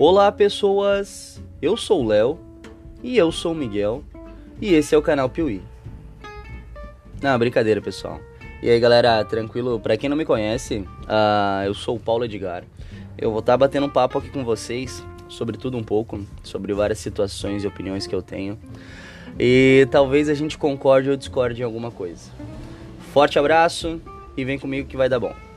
Olá, pessoas! Eu sou o Léo e eu sou o Miguel e esse é o canal Piuí. Não, brincadeira, pessoal. E aí, galera, tranquilo? Pra quem não me conhece, uh, eu sou o Paulo Edgar. Eu vou estar tá batendo um papo aqui com vocês sobre tudo um pouco, sobre várias situações e opiniões que eu tenho. E talvez a gente concorde ou discorde em alguma coisa. Forte abraço e vem comigo que vai dar bom.